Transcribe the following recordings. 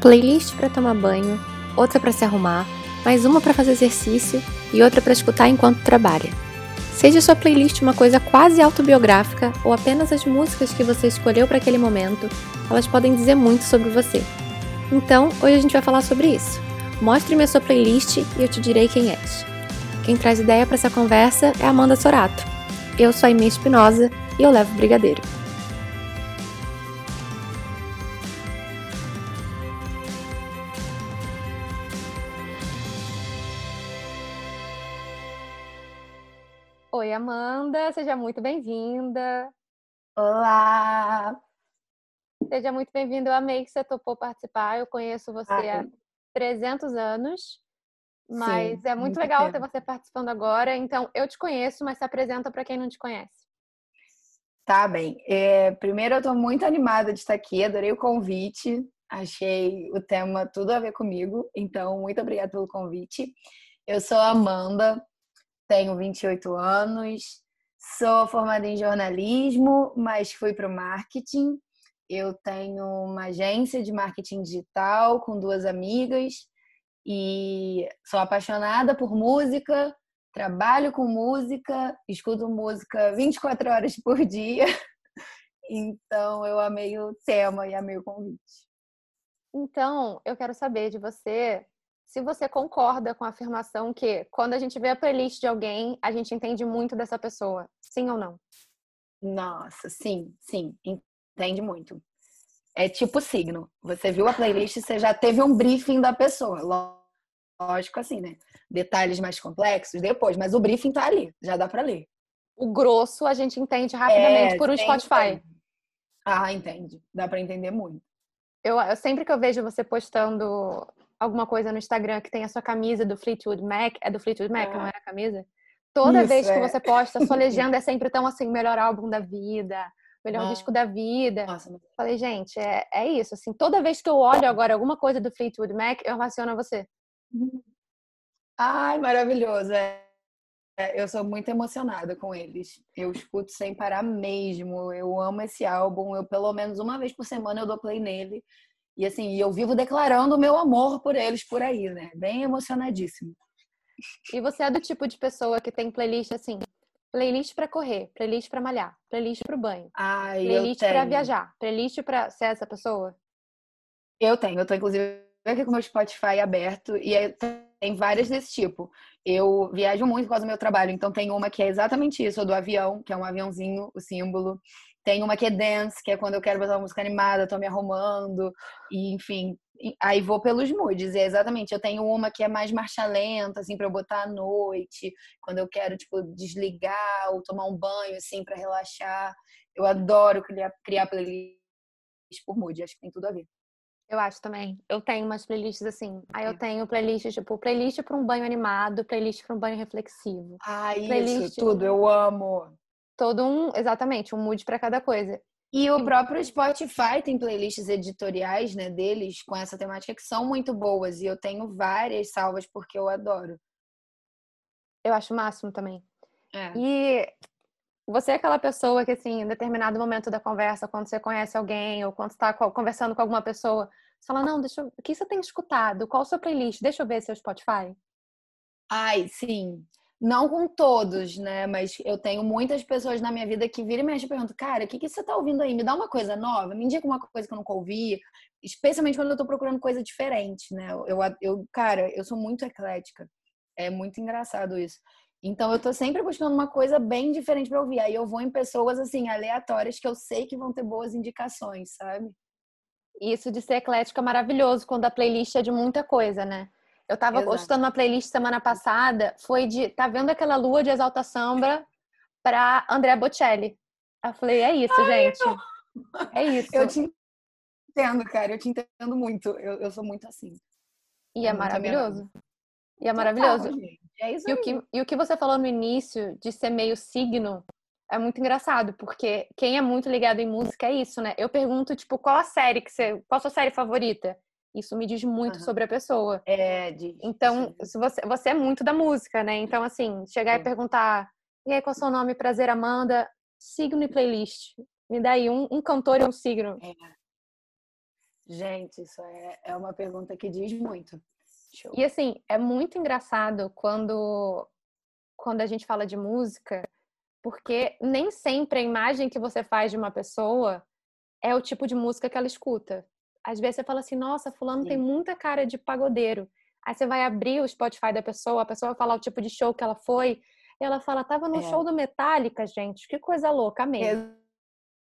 Playlist para tomar banho, outra para se arrumar, mais uma para fazer exercício e outra para escutar enquanto trabalha. Seja sua playlist uma coisa quase autobiográfica ou apenas as músicas que você escolheu para aquele momento, elas podem dizer muito sobre você. Então, hoje a gente vai falar sobre isso. Mostre-me a sua playlist e eu te direi quem és. Quem traz ideia para essa conversa é Amanda Sorato. Eu sou a Amy Espinosa e eu levo brigadeiro. Oi, Amanda, seja muito bem-vinda. Olá! Seja muito bem-vinda. Eu amei que você topou participar. Eu conheço você Ai. há 300 anos, mas Sim, é muito, muito legal tempo. ter você participando agora. Então, eu te conheço, mas se apresenta para quem não te conhece. Tá bem. É, primeiro, eu estou muito animada de estar aqui. Adorei o convite. Achei o tema tudo a ver comigo. Então, muito obrigada pelo convite. Eu sou a Amanda, tenho 28 anos, sou formada em jornalismo, mas fui para o marketing. Eu tenho uma agência de marketing digital com duas amigas e sou apaixonada por música, trabalho com música, escuto música 24 horas por dia. Então eu amei o tema e amei o convite. Então, eu quero saber de você se você concorda com a afirmação que quando a gente vê a playlist de alguém, a gente entende muito dessa pessoa. Sim ou não? Nossa, sim, sim, entende muito. É tipo signo. Você viu a playlist, você já teve um briefing da pessoa. Lógico assim, né? Detalhes mais complexos depois, mas o briefing tá ali, já dá para ler. O grosso a gente entende rapidamente é, por um Spotify. Entende. Ah, entende. Dá para entender muito. Eu, eu, sempre que eu vejo você postando alguma coisa no Instagram que tem a sua camisa do Fleetwood Mac, é do Fleetwood Mac, não é a camisa? Toda Isso, vez que é. você posta, sua legenda é sempre tão assim, melhor álbum da vida, melhor disco da vida. Nossa, Falei, gente, é, é isso, assim, toda vez que eu olho agora alguma coisa do Fleetwood Mac, eu relaciono a você. Ai, maravilhoso. É. Eu sou muito emocionada com eles. Eu escuto sem parar mesmo. Eu amo esse álbum. Eu, pelo menos uma vez por semana, eu dou play nele. E assim, eu vivo declarando o meu amor por eles por aí, né? Bem emocionadíssimo. E você é do tipo de pessoa que tem playlist assim, playlist para correr, playlist para malhar, playlist para o banho, Ai, playlist para viajar, playlist para ser essa pessoa? Eu tenho, eu tô inclusive aqui com o meu Spotify aberto e tem várias desse tipo. Eu viajo muito por causa do meu trabalho, então tem uma que é exatamente isso, do avião, que é um aviãozinho, o símbolo. Tem uma que é dance, que é quando eu quero botar uma música animada, tô me arrumando, e enfim. Aí vou pelos moods, é exatamente. Eu tenho uma que é mais marcha lenta, assim, pra eu botar à noite, quando eu quero, tipo, desligar ou tomar um banho, assim, para relaxar. Eu adoro criar, criar playlists por mood, acho que tem tudo a ver. Eu acho também. Eu tenho umas playlists assim. Aí eu tenho playlists, tipo, playlist para um banho animado, playlist para um banho reflexivo. Ah, playlist... isso, tudo, eu amo todo um, exatamente, um mood para cada coisa. E o próprio Spotify tem playlists editoriais, né, deles com essa temática que são muito boas e eu tenho várias salvas porque eu adoro. Eu acho o máximo também. É. E você é aquela pessoa que, assim, em determinado momento da conversa, quando você conhece alguém ou quando está conversando com alguma pessoa, você fala: Não, deixa eu... o que você tem escutado? Qual a sua playlist? Deixa eu ver seu Spotify. Ai, sim. Não com todos, né? Mas eu tenho muitas pessoas na minha vida que viram e mexem e perguntam, cara, o que, que você tá ouvindo aí? Me dá uma coisa nova, me indica uma coisa que eu nunca ouvi. Especialmente quando eu tô procurando coisa diferente, né? Eu, eu, cara, eu sou muito eclética. É muito engraçado isso. Então eu tô sempre buscando uma coisa bem diferente para ouvir. Aí eu vou em pessoas assim aleatórias que eu sei que vão ter boas indicações, sabe? Isso de ser eclética é maravilhoso quando a playlist é de muita coisa, né? Eu tava Exato. escutando uma playlist semana passada, foi de tá vendo aquela lua de exalta samba para André Bocelli. Eu falei, é isso, Ai, gente. É isso. Eu te entendo, cara, eu te entendo muito. Eu, eu sou muito assim. E é, é maravilhoso. E é maravilhoso. é isso e, o que, e o que você falou no início de ser meio signo é muito engraçado, porque quem é muito ligado em música é isso, né? Eu pergunto, tipo, qual a série que você. Qual a sua série favorita? Isso me diz muito uhum. sobre a pessoa. É, diz. Então, se você, você é muito da música, né? Então, assim, chegar é. e perguntar, e aí, qual é o seu nome? Prazer, Amanda. Signo e playlist. Me dá aí um, um cantor e um signo. É. Gente, isso é, é uma pergunta que diz muito. Show. E assim, é muito engraçado quando, quando a gente fala de música, porque nem sempre a imagem que você faz de uma pessoa é o tipo de música que ela escuta. Às vezes você fala assim, nossa, fulano Sim. tem muita cara de pagodeiro. Aí você vai abrir o Spotify da pessoa, a pessoa vai falar o tipo de show que ela foi, e ela fala, tava no é. show do Metallica, gente, que coisa louca, amei.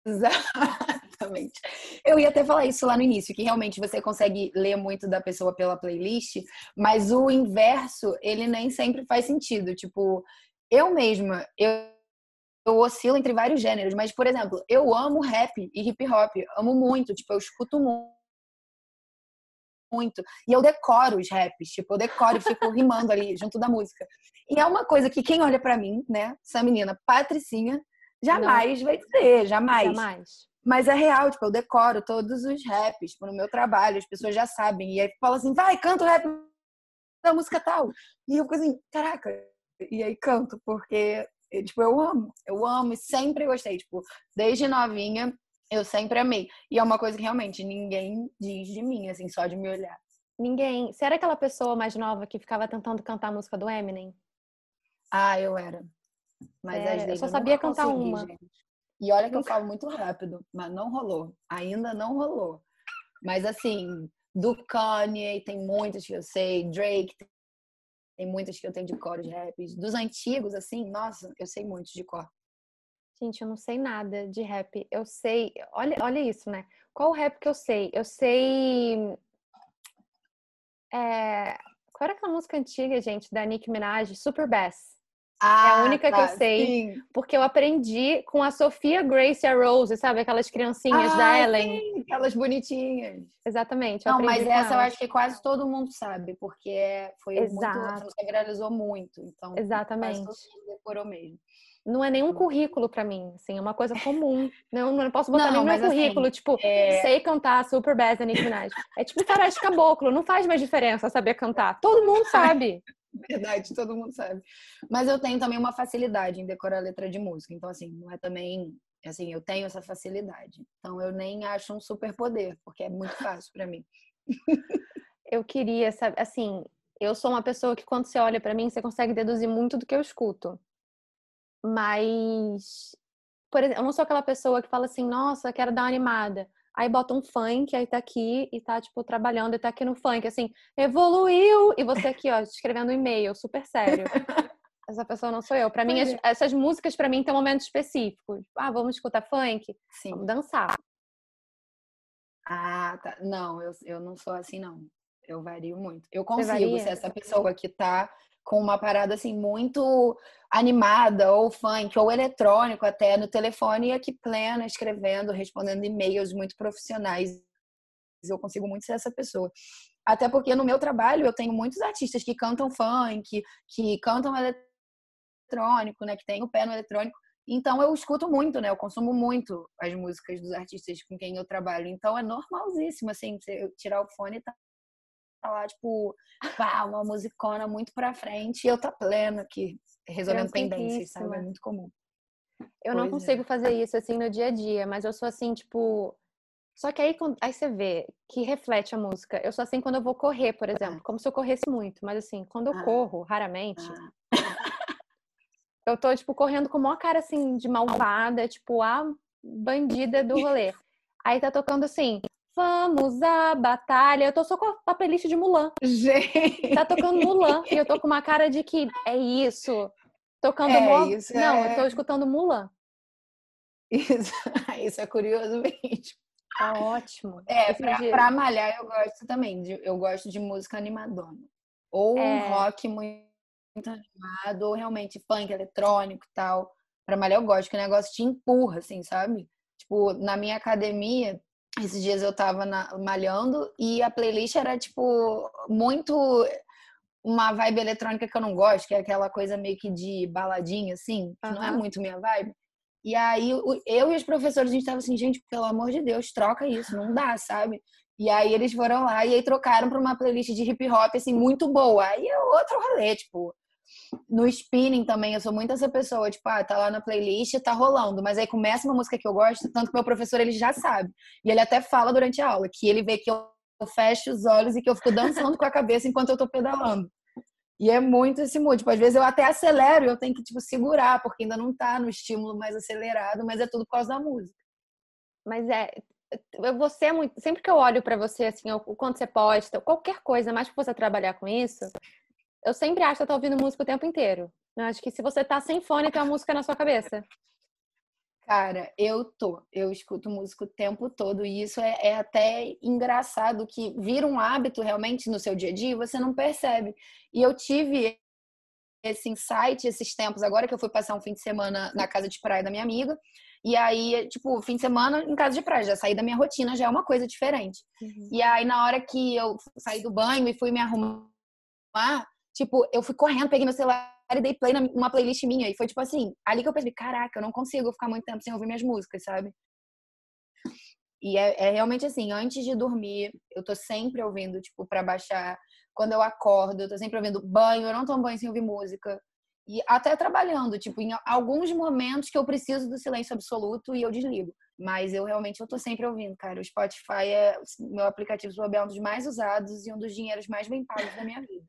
Exatamente. Eu ia até falar isso lá no início, que realmente você consegue ler muito da pessoa pela playlist, mas o inverso, ele nem sempre faz sentido. Tipo, eu mesma, eu, eu oscilo entre vários gêneros, mas, por exemplo, eu amo rap e hip hop, amo muito, tipo, eu escuto muito muito. E eu decoro os raps, tipo, eu decoro e fico rimando ali junto da música. E é uma coisa que quem olha para mim, né, essa menina patricinha, jamais Não. vai dizer, jamais. Jamais. Mas é real, tipo, eu decoro todos os raps tipo, no meu trabalho, as pessoas já sabem. E aí fala assim, vai, canta o rap da música tal. E eu fico assim, caraca. E aí canto, porque, tipo, eu amo. Eu amo e sempre gostei. Tipo, desde novinha, eu sempre amei. E é uma coisa que realmente ninguém diz de mim, assim, só de me olhar. Ninguém. Você era aquela pessoa mais nova que ficava tentando cantar a música do Eminem? Ah, eu era. Mas era. às vezes eu só sabia cantar uma. Gente. E olha que eu falo muito rápido, mas não rolou. Ainda não rolou. Mas assim, do Kanye tem muitas que eu sei, Drake tem muitas que eu tenho de cor de rap. Dos antigos, assim, nossa, eu sei muitos de cor. Gente, eu não sei nada de rap. Eu sei. Olha, olha isso, né? Qual o rap que eu sei? Eu sei. É... Qual era aquela música antiga, gente, da Nicki Minaj? Super Bass. Ah, é a única tá, que eu tá, sei. Sim. Porque eu aprendi com a Sofia Grace e a Rose, sabe? Aquelas criancinhas ah, da Ellen. Sim, aquelas bonitinhas. Exatamente. Não, mas essa eu acho que quase todo mundo sabe, porque foi Exato. muito. Você viralizou muito. Então, Exatamente. Quase todo mundo decorou mesmo não é nenhum currículo para mim, assim, é uma coisa comum. Não, não posso botar não, nenhum currículo, assim, tipo, é... sei cantar Super Bass da Nicki Minaj. É tipo de caboclo, não faz mais diferença saber cantar. Todo mundo sabe. Verdade, todo mundo sabe. Mas eu tenho também uma facilidade em decorar letra de música. Então, assim, não é também. Assim, eu tenho essa facilidade. Então, eu nem acho um superpoder, porque é muito fácil para mim. eu queria, sabe, assim, eu sou uma pessoa que quando você olha para mim, você consegue deduzir muito do que eu escuto. Mas, por exemplo, eu não sou aquela pessoa que fala assim, nossa, quero dar uma animada. Aí bota um funk, aí tá aqui e tá, tipo, trabalhando e tá aqui no funk, assim, evoluiu! E você aqui, ó, escrevendo um e-mail, super sério. Essa pessoa não sou eu. Para mim, é. essas músicas, para mim, têm um momento específico. Ah, vamos escutar funk? Sim. Vamos dançar. Ah, tá. Não, eu, eu não sou assim, não. Eu vario muito. Eu consigo ser essa pessoa que tá com uma parada assim muito animada, ou funk, ou eletrônico até no telefone, e aqui plena, escrevendo, respondendo e-mails muito profissionais. Eu consigo muito ser essa pessoa. Até porque no meu trabalho eu tenho muitos artistas que cantam funk, que cantam eletrônico, né, que tem o pé no eletrônico. Então eu escuto muito, né? Eu consumo muito as músicas dos artistas com quem eu trabalho. Então é normalzíssimo assim, tirar o fone e tá lá, tipo, pá, uma musicona muito pra frente e eu tô pleno aqui, resolvendo pendências, sabe? É muito comum. Eu pois não é. consigo é. fazer isso assim no dia a dia, mas eu sou assim, tipo. Só que aí, aí você vê que reflete a música. Eu sou assim quando eu vou correr, por exemplo, como se eu corresse muito, mas assim, quando eu ah. corro, raramente, ah. eu tô, tipo, correndo com uma cara assim de malvada, tipo, a bandida do rolê. Aí tá tocando assim, Vamos à batalha. Eu tô só com a playlist de Mulan. Gente. Tá tocando Mulan. E eu tô com uma cara de que é isso. Tocando é, Mo... isso Não, é... eu tô escutando Mulan. Isso, isso é curioso mesmo. Tá ótimo. É, pra, pra, malhar eu gosto também. De, eu gosto de música animadona. Ou é... um rock muito, muito animado, ou realmente funk eletrônico e tal. Pra malhar eu gosto, que o negócio te empurra, assim, sabe? Tipo, na minha academia esses dias eu tava na, malhando e a playlist era, tipo, muito uma vibe eletrônica que eu não gosto, que é aquela coisa meio que de baladinha, assim, que uhum. não é muito minha vibe. E aí eu e os professores, a gente tava assim, gente, pelo amor de Deus, troca isso, não dá, sabe? E aí eles foram lá e aí trocaram pra uma playlist de hip hop, assim, muito boa. Aí é outro rolê, tipo. No spinning também, eu sou muito essa pessoa, tipo, ah, tá lá na playlist, tá rolando, mas aí começa uma música que eu gosto, tanto que meu professor ele já sabe. E ele até fala durante a aula que ele vê que eu fecho os olhos e que eu fico dançando com a cabeça enquanto eu tô pedalando. E é muito esse mood. Tipo, às vezes eu até acelero e eu tenho que, tipo, segurar, porque ainda não tá no estímulo mais acelerado, mas é tudo por causa da música. Mas é. Você é muito. Sempre que eu olho para você, assim, o quanto você posta, qualquer coisa, mais que você trabalhar com isso, eu sempre acho que eu tô ouvindo música o tempo inteiro. Eu acho que se você tá sem fone, tem uma música na sua cabeça. Cara, eu tô. Eu escuto música o tempo todo e isso é, é, até engraçado que vira um hábito realmente no seu dia a dia e você não percebe. E eu tive esse insight esses tempos agora que eu fui passar um fim de semana na casa de praia da minha amiga. E aí, tipo, fim de semana em casa de praia, já saí da minha rotina, já é uma coisa diferente. Uhum. E aí, na hora que eu saí do banho e fui me arrumar, tipo, eu fui correndo, peguei meu celular e dei play numa playlist minha. E foi tipo assim, ali que eu percebi, caraca, eu não consigo ficar muito tempo sem ouvir minhas músicas, sabe? E é, é realmente assim, antes de dormir, eu tô sempre ouvindo, tipo, pra baixar. Quando eu acordo, eu tô sempre ouvindo banho, eu não tomo banho sem ouvir música. E até trabalhando, tipo, em alguns momentos que eu preciso do silêncio absoluto e eu desligo. Mas eu realmente eu tô sempre ouvindo, cara. O Spotify é meu aplicativo é um dos mais usados e um dos dinheiros mais bem pagos da minha vida.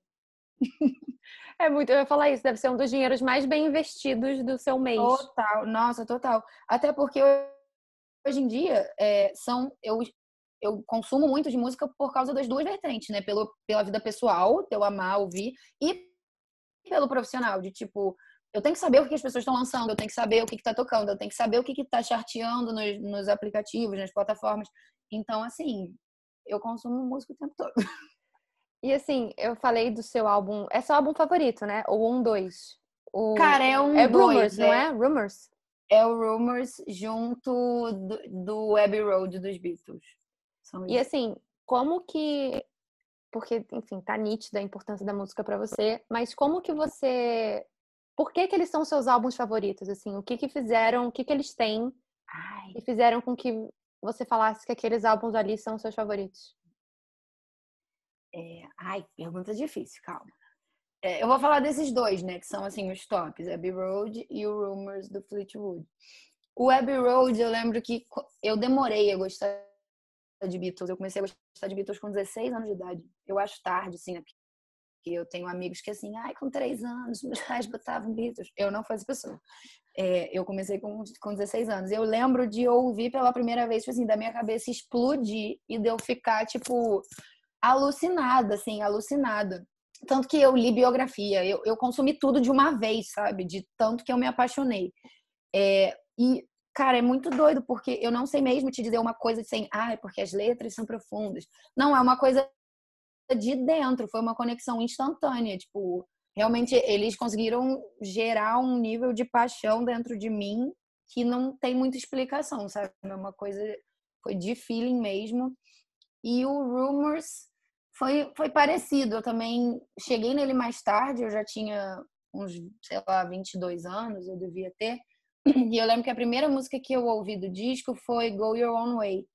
É muito, eu ia falar isso, deve ser um dos dinheiros mais bem investidos do seu mês. Total, nossa, total. Até porque hoje em dia é, são eu eu consumo muito de música por causa das duas vertentes, né? Pelo, pela vida pessoal, eu amar ouvir, e pelo profissional, de tipo, eu tenho que saber o que as pessoas estão lançando, eu tenho que saber o que está tocando, eu tenho que saber o que está charteando nos, nos aplicativos, nas plataformas. Então, assim, eu consumo música o tempo todo. E assim, eu falei do seu álbum. É seu álbum favorito, né? O 1, 2. O... Cara, é um. É Rumors, dois, não é? é? Rumors? É o Rumors junto do, do Abbey Road dos Beatles. e assim, como que. Porque, enfim, tá nítida a importância da música para você, mas como que você. Por que, que eles são seus álbuns favoritos? Assim, o que que fizeram, o que que eles têm Ai. e fizeram com que você falasse que aqueles álbuns ali são seus favoritos? É... Ai, pergunta difícil, calma. É, eu vou falar desses dois, né? Que são assim os tops, Abbey Road e o Rumors do Fleetwood. O Abbey Road, eu lembro que eu demorei a gostar de Beatles. Eu comecei a gostar de Beatles com 16 anos de idade. Eu acho tarde, assim, né? Porque eu tenho amigos que assim, ai, com 3 anos, meus pais botavam Beatles. Eu não fui essa pessoa. É, eu comecei com, com 16 anos. Eu lembro de ouvir pela primeira vez, tipo assim, da minha cabeça explodir e de eu ficar, tipo, alucinada, assim, alucinada. Tanto que eu li biografia, eu, eu consumi tudo de uma vez, sabe? De tanto que eu me apaixonei. É, e, cara, é muito doido, porque eu não sei mesmo te dizer uma coisa assim, ah, é porque as letras são profundas. Não, é uma coisa de dentro, foi uma conexão instantânea. Tipo, realmente eles conseguiram gerar um nível de paixão dentro de mim que não tem muita explicação, sabe? É uma coisa, foi de feeling mesmo. E o Rumors foi, foi parecido. Eu também cheguei nele mais tarde, eu já tinha uns, sei lá, 22 anos, eu devia ter. E eu lembro que a primeira música que eu ouvi do disco foi Go Your Own Way.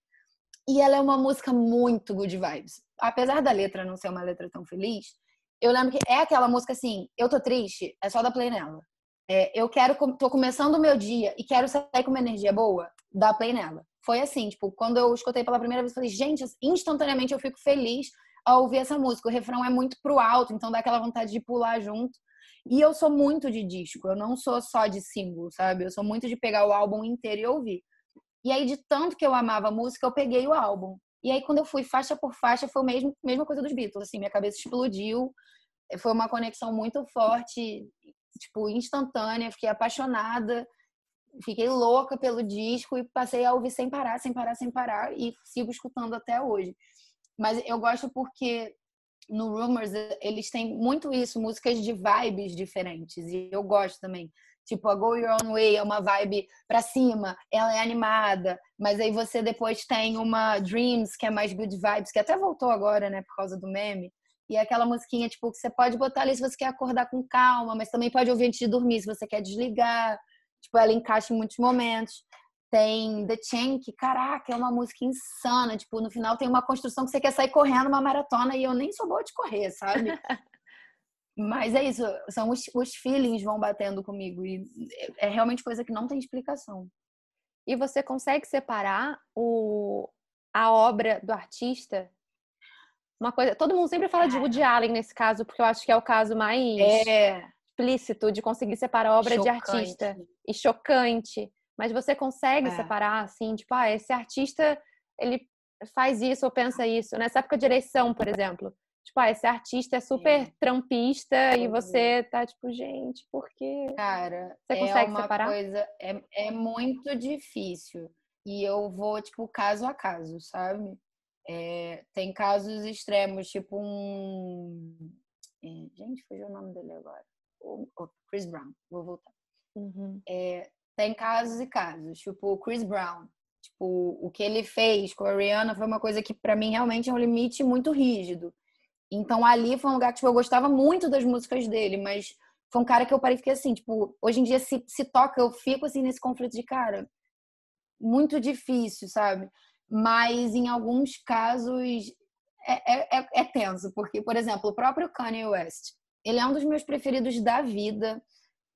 E ela é uma música muito good vibes. Apesar da letra não ser uma letra tão feliz, eu lembro que é aquela música assim, eu tô triste, é só dar play nela. É, eu quero, tô começando o meu dia e quero sair com uma energia boa, dá play nela foi assim, tipo, quando eu escutei pela primeira vez, eu falei, gente, instantaneamente eu fico feliz ao ouvir essa música. O refrão é muito pro alto, então dá aquela vontade de pular junto. E eu sou muito de disco, eu não sou só de single, sabe? Eu sou muito de pegar o álbum inteiro e ouvir. E aí, de tanto que eu amava a música, eu peguei o álbum. E aí, quando eu fui faixa por faixa, foi a mesma, mesma coisa dos Beatles, assim, minha cabeça explodiu. Foi uma conexão muito forte, tipo, instantânea, fiquei apaixonada fiquei louca pelo disco e passei a ouvir sem parar, sem parar, sem parar e sigo escutando até hoje. Mas eu gosto porque no Rumors eles têm muito isso, músicas de vibes diferentes e eu gosto também. Tipo, a Go Your Own Way é uma vibe pra cima, ela é animada, mas aí você depois tem uma Dreams, que é mais good vibes, que até voltou agora, né, por causa do meme. E é aquela musiquinha, tipo, que você pode botar ali se você quer acordar com calma, mas também pode ouvir antes de dormir se você quer desligar. Tipo, ela encaixa em muitos momentos. Tem The Chain, que, caraca, é uma música insana. Tipo, no final tem uma construção que você quer sair correndo uma maratona e eu nem sou boa de correr, sabe? Mas é isso, são os, os feelings vão batendo comigo e é realmente coisa que não tem explicação. E você consegue separar o, a obra do artista? Uma coisa, todo mundo sempre fala de Woody Allen nesse caso, porque eu acho que é o caso mais é. explícito de conseguir separar a obra chocante. de artista e chocante. Mas você consegue é. separar assim, tipo, ah, esse artista ele faz isso ou pensa isso. Nessa época de eleição, por exemplo, Tipo, ah, esse artista é super é. trampista e você tá tipo, gente, por quê? Cara, você consegue é uma separar? coisa, é, é muito difícil. E eu vou, tipo, caso a caso, sabe? É, tem casos extremos, tipo um. É, gente, fugiu o nome dele agora. O, o Chris Brown, vou voltar. Uhum. É, tem casos e casos, tipo o Chris Brown. Tipo, o que ele fez com a Rihanna foi uma coisa que para mim realmente é um limite muito rígido. Então ali foi um lugar que tipo, eu gostava muito das músicas dele, mas foi um cara que eu parei e fiquei assim, tipo, hoje em dia se, se toca, eu fico assim nesse conflito de cara. Muito difícil, sabe? Mas em alguns casos é, é, é, é tenso, porque, por exemplo, o próprio Kanye West, ele é um dos meus preferidos da vida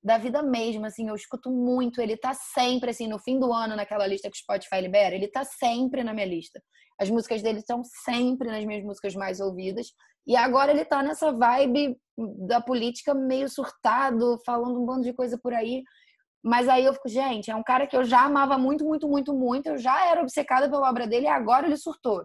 da vida mesmo, assim, eu escuto muito, ele tá sempre, assim, no fim do ano, naquela lista que o Spotify libera, ele tá sempre na minha lista. As músicas dele estão sempre nas minhas músicas mais ouvidas. E agora ele tá nessa vibe da política meio surtado, falando um bando de coisa por aí. Mas aí eu fico, gente, é um cara que eu já amava muito, muito, muito, muito. Eu já era obcecada pela obra dele e agora ele surtou.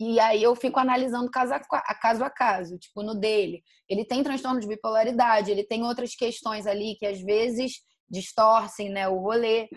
E aí eu fico analisando caso a, caso a caso, tipo no dele. Ele tem transtorno de bipolaridade, ele tem outras questões ali que às vezes distorcem né, o rolê.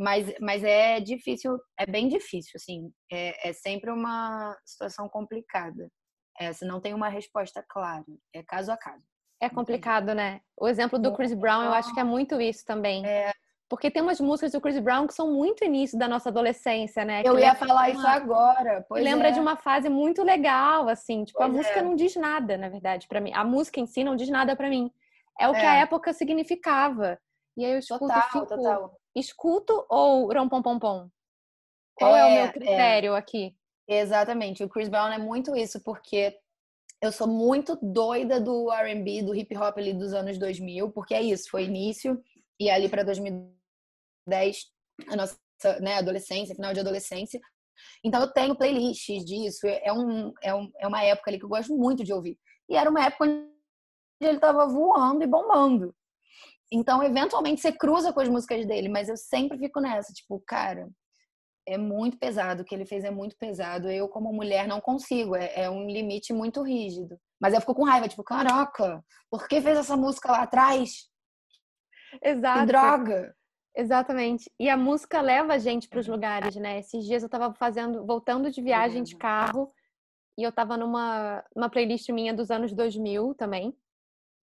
Mas, mas é difícil, é bem difícil, assim. É, é sempre uma situação complicada. É, se não tem uma resposta clara. É caso a caso. É complicado, né? O exemplo do Chris Brown, eu acho que é muito isso também. É, porque tem umas músicas do Chris Brown que são muito início da nossa adolescência, né? Eu ia falar isso agora. Pois lembra é. de uma fase muito legal, assim. Tipo, pois a música é. não diz nada, na verdade, para mim. A música em si não diz nada para mim. É o que a é. época significava. E aí eu escuto total, fico, total. escuto ou pom pom pom? Qual é, o meu é, é. critério aqui? Exatamente. O Chris Brown é muito isso, porque eu sou muito doida do R&B, do hip hop ali dos anos 2000, porque é isso, foi início e ali para 2010 a nossa né, adolescência, final de adolescência. Então eu tenho playlists disso, é, um, é, um, é uma época ali que eu gosto muito de ouvir. E era uma época onde ele estava voando e bombando. Então, eventualmente, você cruza com as músicas dele, mas eu sempre fico nessa, tipo, cara, é muito pesado, o que ele fez é muito pesado. Eu, como mulher, não consigo, é, é um limite muito rígido. Mas eu fico com raiva, tipo, caraca, por que fez essa música lá atrás? Exato. Que droga! Exatamente. E a música leva a gente para os lugares, né? Esses dias eu tava fazendo, voltando de viagem de carro, e eu tava numa uma playlist minha dos anos 2000 também.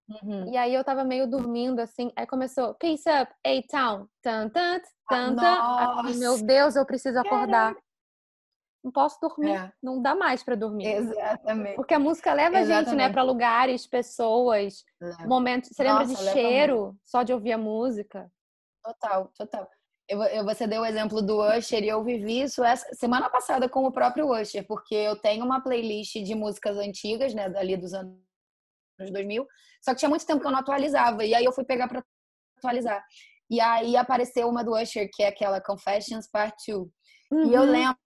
Uhum. E aí eu tava meio dormindo assim, aí começou Peace Up, A-Town, tan tan tan tan. Meu Deus, eu preciso acordar. Caraca. Não posso dormir, é. não dá mais para dormir. Exatamente. Porque a música leva Exatamente. a gente, né, para lugares, pessoas, leva. momentos. Você Nossa, lembra de cheiro muito. só de ouvir a música? Total, total. Eu, eu, você deu o exemplo do Usher e eu vivi isso essa semana passada com o próprio Usher, porque eu tenho uma playlist de músicas antigas, né, dali dos anos 2000, só que tinha muito tempo que eu não atualizava, e aí eu fui pegar para atualizar. E aí apareceu uma do Usher, que é aquela Confessions Part 2. Uhum. E eu uhum. lembro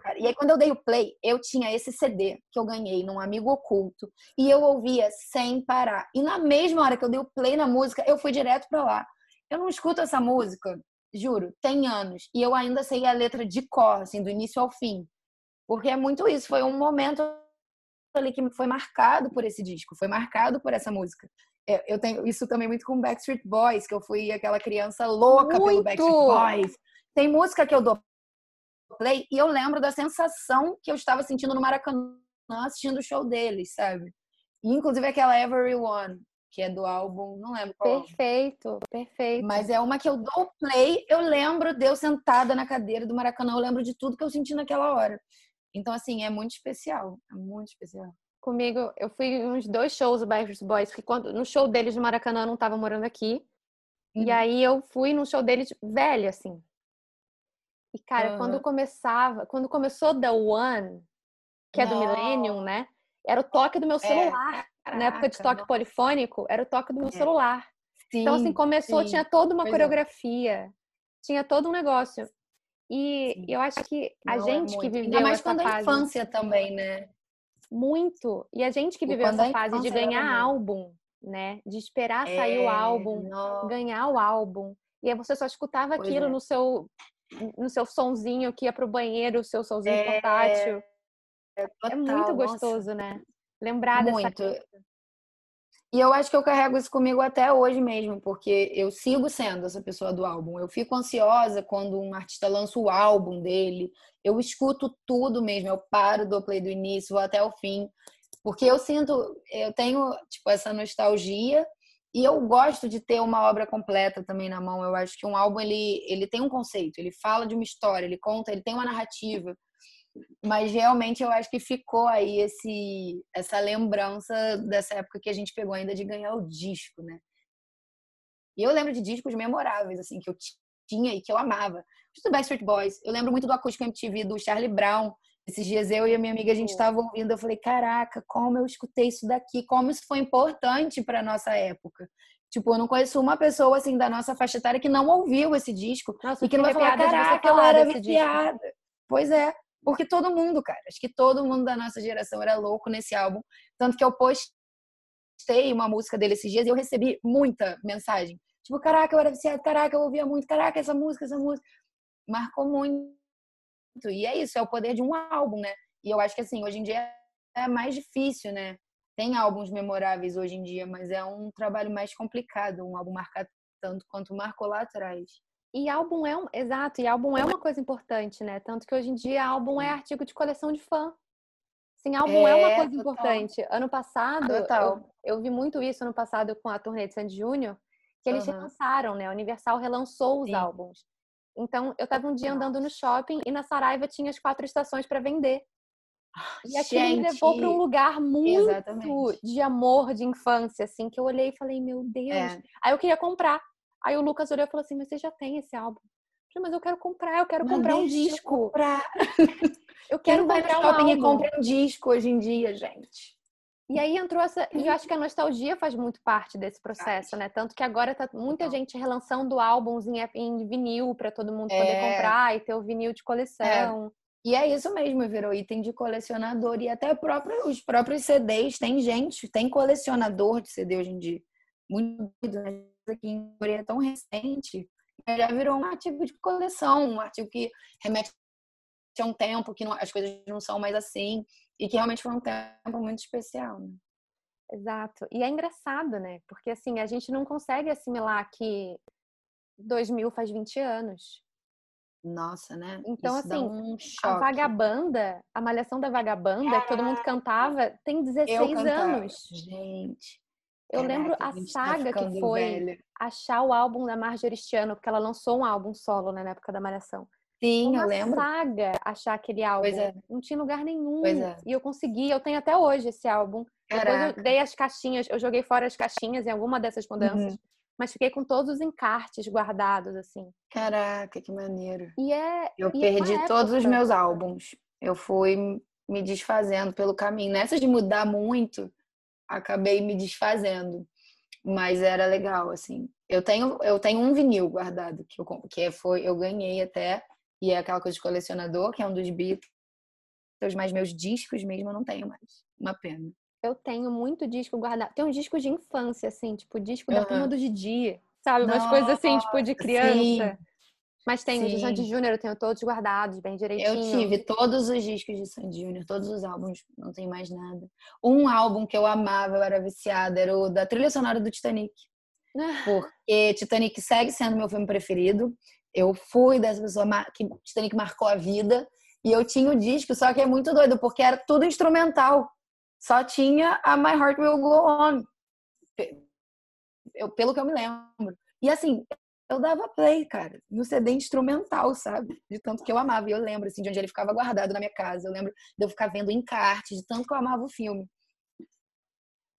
cara. E aí, quando eu dei o play, eu tinha esse CD que eu ganhei num amigo oculto. E eu ouvia sem parar. E na mesma hora que eu dei o play na música, eu fui direto pra lá. Eu não escuto essa música, juro, tem anos. E eu ainda sei a letra de cor, assim, do início ao fim. Porque é muito isso. Foi um momento ali que foi marcado por esse disco, foi marcado por essa música. É, eu tenho isso também muito com Backstreet Boys, que eu fui aquela criança louca muito. pelo Backstreet Boys. Tem música que eu dou play e eu lembro da sensação que eu estava sentindo no Maracanã assistindo o show deles, sabe? Inclusive aquela Everyone, que é do álbum, não lembro qual. Perfeito, perfeito. Mas é uma que eu dou play, eu lembro de eu sentada na cadeira do Maracanã, eu lembro de tudo que eu senti naquela hora. Então, assim, é muito especial, é muito especial. Comigo, eu fui em uns dois shows do Backstreet Boys, que quando, no show deles no Maracanã eu não tava morando aqui. Uhum. E aí eu fui no show deles velho, assim, e, cara, uhum. quando começava, quando começou The One, que é do Millennium, né? Era o toque do meu é. Caraca, na época de toque nossa. polifônico, era o toque do meu é. celular. Sim, então, assim, começou, sim. tinha toda uma pois é. coreografia, é. tinha todo um negócio. E sim. eu acho que a Não, é gente é que viveu Ainda mais quando fase... a infância também, né? Muito. E a gente que viveu essa fase de ganhar álbum, né? De esperar é, sair o álbum, nossa. ganhar o álbum. E aí você só escutava pois aquilo no seu no seu sonzinho que ia pro banheiro, o seu sonzinho portátil. É, total, muito gostoso, nossa. né? Lembrar muito. dessa E eu acho que eu carrego isso comigo até hoje mesmo, porque eu sigo sendo essa pessoa do álbum. Eu fico ansiosa quando um artista lança o álbum dele. Eu escuto tudo mesmo, eu paro do play do início, vou até o fim. Porque eu sinto, eu tenho, tipo, essa nostalgia e eu gosto de ter uma obra completa também na mão. Eu acho que um álbum ele, ele tem um conceito, ele fala de uma história, ele conta, ele tem uma narrativa. Mas realmente eu acho que ficou aí esse essa lembrança dessa época que a gente pegou ainda de ganhar o disco, né? E eu lembro de discos memoráveis assim que eu tinha e que eu amava. Do Backstreet Boys. Eu lembro muito do acústico MTV do Charlie Brown. Esses dias eu e a minha amiga a gente estava ouvindo, eu falei, caraca, como eu escutei isso daqui, como isso foi importante para nossa época. Tipo, eu não conheço uma pessoa assim da nossa faixa etária que não ouviu esse disco nossa, e que não vai falar, caraca, eu era viciada. Pois é, porque todo mundo, cara, acho que todo mundo da nossa geração era louco nesse álbum. Tanto que eu postei uma música dele esses dias e eu recebi muita mensagem. Tipo, caraca, eu era viciada, caraca, eu ouvia muito, caraca, essa música, essa música. Marcou muito. E é isso, é o poder de um álbum, né? E eu acho que assim, hoje em dia é mais difícil, né? Tem álbuns memoráveis hoje em dia, mas é um trabalho mais complicado, um álbum marcar tanto quanto marcou lá atrás. E álbum é um, exato, e álbum é uma coisa importante, né? Tanto que hoje em dia álbum é artigo de coleção de fã. Sim, álbum é, é uma coisa total. importante. Ano passado, eu, eu, vi muito isso ano passado com a turnê de Sandy Júnior, que eles uhum. relançaram, né? A Universal relançou os Sim. álbuns. Então, eu estava um dia andando no shopping e na Saraiva tinha as quatro estações para vender. E aquilo Gente, me levou para um lugar muito exatamente. de amor de infância, assim, que eu olhei e falei, meu Deus. É. Aí eu queria comprar. Aí o Lucas olhou e falou assim: Mas você já tem esse álbum? Eu falei, mas eu quero comprar, eu quero comprar um disco. Eu, comprar. eu quero Quem comprar um e compra um disco hoje em dia, gente. E aí entrou essa. E eu acho que a nostalgia faz muito parte desse processo, né? Tanto que agora tá muita gente relançando álbuns em, em vinil para todo mundo é. poder comprar e ter o vinil de coleção. É. E é isso mesmo, virou item de colecionador. E até próprio, os próprios CDs, tem gente, tem colecionador de CD hoje em dia. Muito, né? Aqui em Coreia é tão recente, já virou um artigo de coleção, um artigo que remete a um tempo que não, as coisas não são mais assim e que realmente foi um tempo muito especial. Né? Exato. E é engraçado, né? Porque assim, a gente não consegue assimilar que 2000 faz 20 anos. Nossa, né? Então, Isso assim, um a Vagabanda, a Malhação da Vagabanda, que todo mundo cantava, tem 16 anos. Gente. Eu Caraca, lembro a, a tá saga tá que foi velha. achar o álbum da Marjorie Stiano, porque ela lançou um álbum solo né, na época da Malhação. Sim, Uma eu lembro. saga achar aquele álbum. É. Não tinha lugar nenhum. É. E eu consegui, eu tenho até hoje esse álbum. Caraca. Depois eu dei as caixinhas, eu joguei fora as caixinhas em alguma dessas mudanças. Uhum. Mas fiquei com todos os encartes guardados, assim. Caraca, que maneiro. E é. Eu e perdi é todos os meus álbuns. Eu fui me desfazendo pelo caminho. Nessas de mudar muito, acabei me desfazendo. Mas era legal, assim. Eu tenho, eu tenho um vinil guardado que eu que foi eu ganhei até e é aquela coisa de colecionador, que é um dos Beatles, mas meus discos mesmo eu não tenho mais. Uma pena. Eu tenho muito disco guardado. Tem um disco de infância, assim, tipo disco uhum. da turma do Didi, sabe? Umas coisas assim, tipo de criança. Sim. Mas tem Sim. de Sandy Júnior, eu tenho todos guardados, bem direitinho. Eu tive todos os discos de Sandy Júnior, todos os álbuns, não tem mais nada. Um álbum que eu amava, eu era viciada, era o da trilha sonora do Titanic. Ah. Porque Titanic segue sendo meu filme preferido. Eu fui dessa pessoa que Titanic marcou a vida. E eu tinha o disco, só que é muito doido, porque era tudo instrumental. Só tinha a My Heart Will Go On. Eu, pelo que eu me lembro. E assim, eu dava play, cara, no CD instrumental, sabe? De tanto que eu amava. E eu lembro, assim, de onde ele ficava guardado na minha casa. Eu lembro de eu ficar vendo encarte, de tanto que eu amava o filme.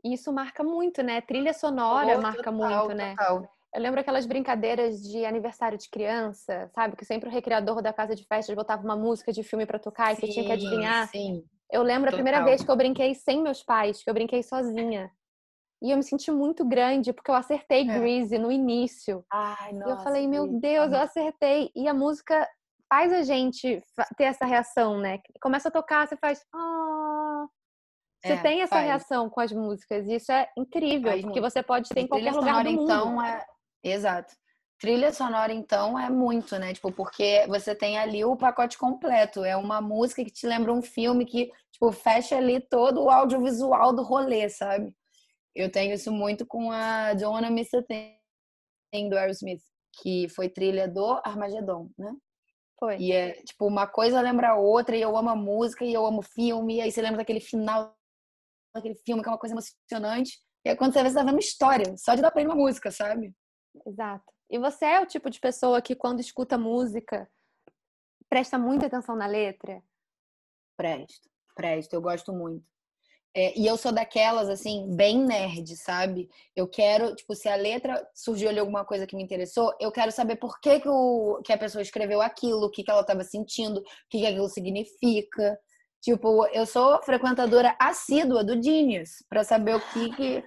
Isso marca muito, né? Trilha sonora oh, marca total, muito, né? Total. Eu lembro aquelas brincadeiras de aniversário de criança, sabe? Que sempre o recreador da casa de festas botava uma música de filme para tocar sim, e você tinha que adivinhar. Sim. Eu lembro a primeira vez que eu brinquei sem meus pais, que eu brinquei sozinha. E eu me senti muito grande, porque eu acertei é. Greasy no início. Ai, nossa, e eu falei, meu Deus, eu acertei. E a música faz a gente ter essa reação, né? Começa a tocar, você faz. Oh. Você é, tem essa faz. reação com as músicas. E isso é incrível, faz porque muito. você pode ter em qualquer lugar sonora, do mundo. Então, é... Exato. Trilha sonora, então, é muito, né? Tipo, porque você tem ali o pacote completo. É uma música que te lembra um filme que, tipo, fecha ali todo o audiovisual do rolê, sabe? Eu tenho isso muito com a Don't Wanna Miss a Thing, do Aerosmith, que foi trilha do Armageddon, né? Foi. E é, tipo, uma coisa lembra a outra, e eu amo a música, e eu amo filme, e aí você lembra daquele final daquele filme, que é uma coisa emocionante. E aí quando você vê, você tá vendo história, só de dar play uma música, sabe? Exato. E você é o tipo de pessoa que, quando escuta música, presta muita atenção na letra? Presto, presto, eu gosto muito. É, e eu sou daquelas, assim, bem nerd, sabe? Eu quero, tipo, se a letra surgiu ali alguma coisa que me interessou, eu quero saber por que, que, o, que a pessoa escreveu aquilo, o que, que ela estava sentindo, o que, que aquilo significa. Tipo, eu sou frequentadora assídua do Genius, para saber o que, que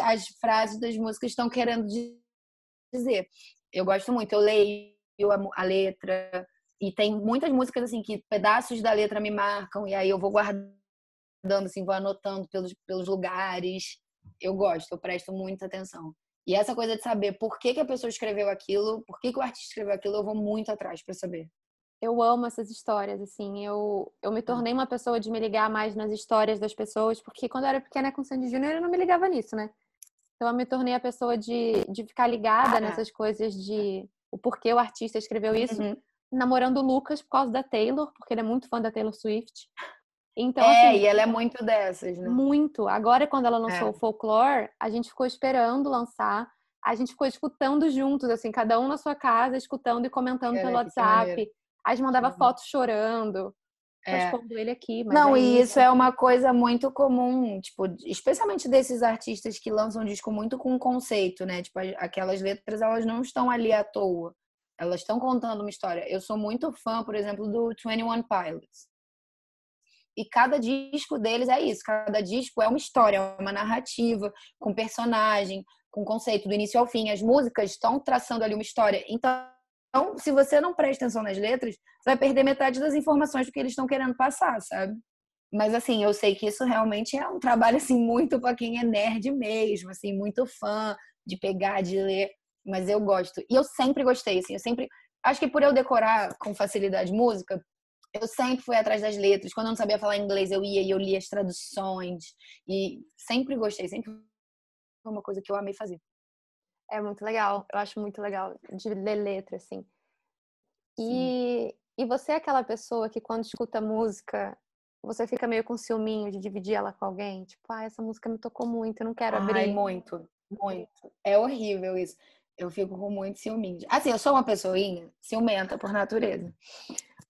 as frases das músicas estão querendo dizer. Eu gosto muito, eu leio a, letra, e tem muitas músicas assim que pedaços da letra me marcam, e aí eu vou guardando, assim, vou anotando pelos, pelos lugares. Eu gosto, eu presto muita atenção. E essa coisa de saber por que, que a pessoa escreveu aquilo, por que, que o artista escreveu aquilo, eu vou muito atrás para saber. Eu amo essas histórias, assim. Eu, eu me tornei uma pessoa de me ligar mais nas histórias das pessoas, porque quando eu era pequena com Sandy Júnior, eu não me ligava nisso, né? Então eu me tornei a pessoa de, de ficar ligada ah, nessas coisas de o porquê o artista escreveu isso, uhum. namorando o Lucas por causa da Taylor, porque ele é muito fã da Taylor Swift. Então, é, assim, e ela é muito dessas, né? Muito. Agora, quando ela lançou é. o Folklore, a gente ficou esperando lançar. A gente ficou escutando juntos, assim, cada um na sua casa, escutando e comentando pelo WhatsApp. A gente mandava uhum. fotos chorando é. respondo ele aqui. não, é e isso é uma coisa muito comum, tipo, especialmente desses artistas que lançam disco muito com conceito, né? Tipo, aquelas letras, elas não estão ali à toa. Elas estão contando uma história. Eu sou muito fã, por exemplo, do 21 Pilots. E cada disco deles é isso. Cada disco é uma história, é uma narrativa, com personagem, com conceito do início ao fim. As músicas estão traçando ali uma história. Então, então, se você não presta atenção nas letras, você vai perder metade das informações do que eles estão querendo passar, sabe? Mas assim, eu sei que isso realmente é um trabalho assim muito para quem é nerd mesmo, assim, muito fã de pegar, de ler, mas eu gosto. E eu sempre gostei, assim, eu sempre acho que por eu decorar com facilidade música, eu sempre fui atrás das letras. Quando eu não sabia falar inglês, eu ia e eu lia as traduções e sempre gostei, sempre foi uma coisa que eu amei fazer. É muito legal. Eu acho muito legal de ler letra, assim. E, e você é aquela pessoa que quando escuta música, você fica meio com ciúminho de dividir ela com alguém? Tipo, ah, essa música me tocou muito, eu não quero abrir. Ai, muito, muito. É horrível isso. Eu fico com muito ciúminho. Assim, eu sou uma pessoinha ciumenta por natureza.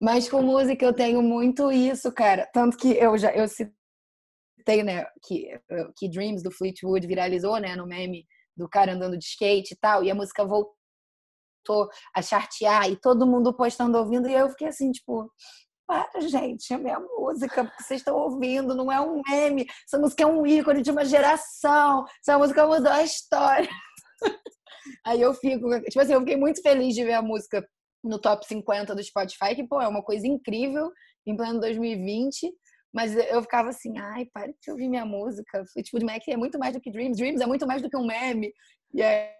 Mas com música eu tenho muito isso, cara. Tanto que eu já eu citei, né, que, que Dreams do Fleetwood viralizou, né, no meme do cara andando de skate e tal, e a música voltou a chartear e todo mundo postando ouvindo, e eu fiquei assim, tipo, para, gente, é minha música, porque vocês estão ouvindo, não é um meme, essa música é um ícone de uma geração, essa música mudou a história. Aí eu fico, tipo assim, eu fiquei muito feliz de ver a música no top 50 do Spotify, que, pô, é uma coisa incrível em pleno 2020. Mas eu ficava assim, ai, para de ouvir minha música. Tipo, de Mac é muito mais do que Dreams. Dreams é muito mais do que um meme. E aí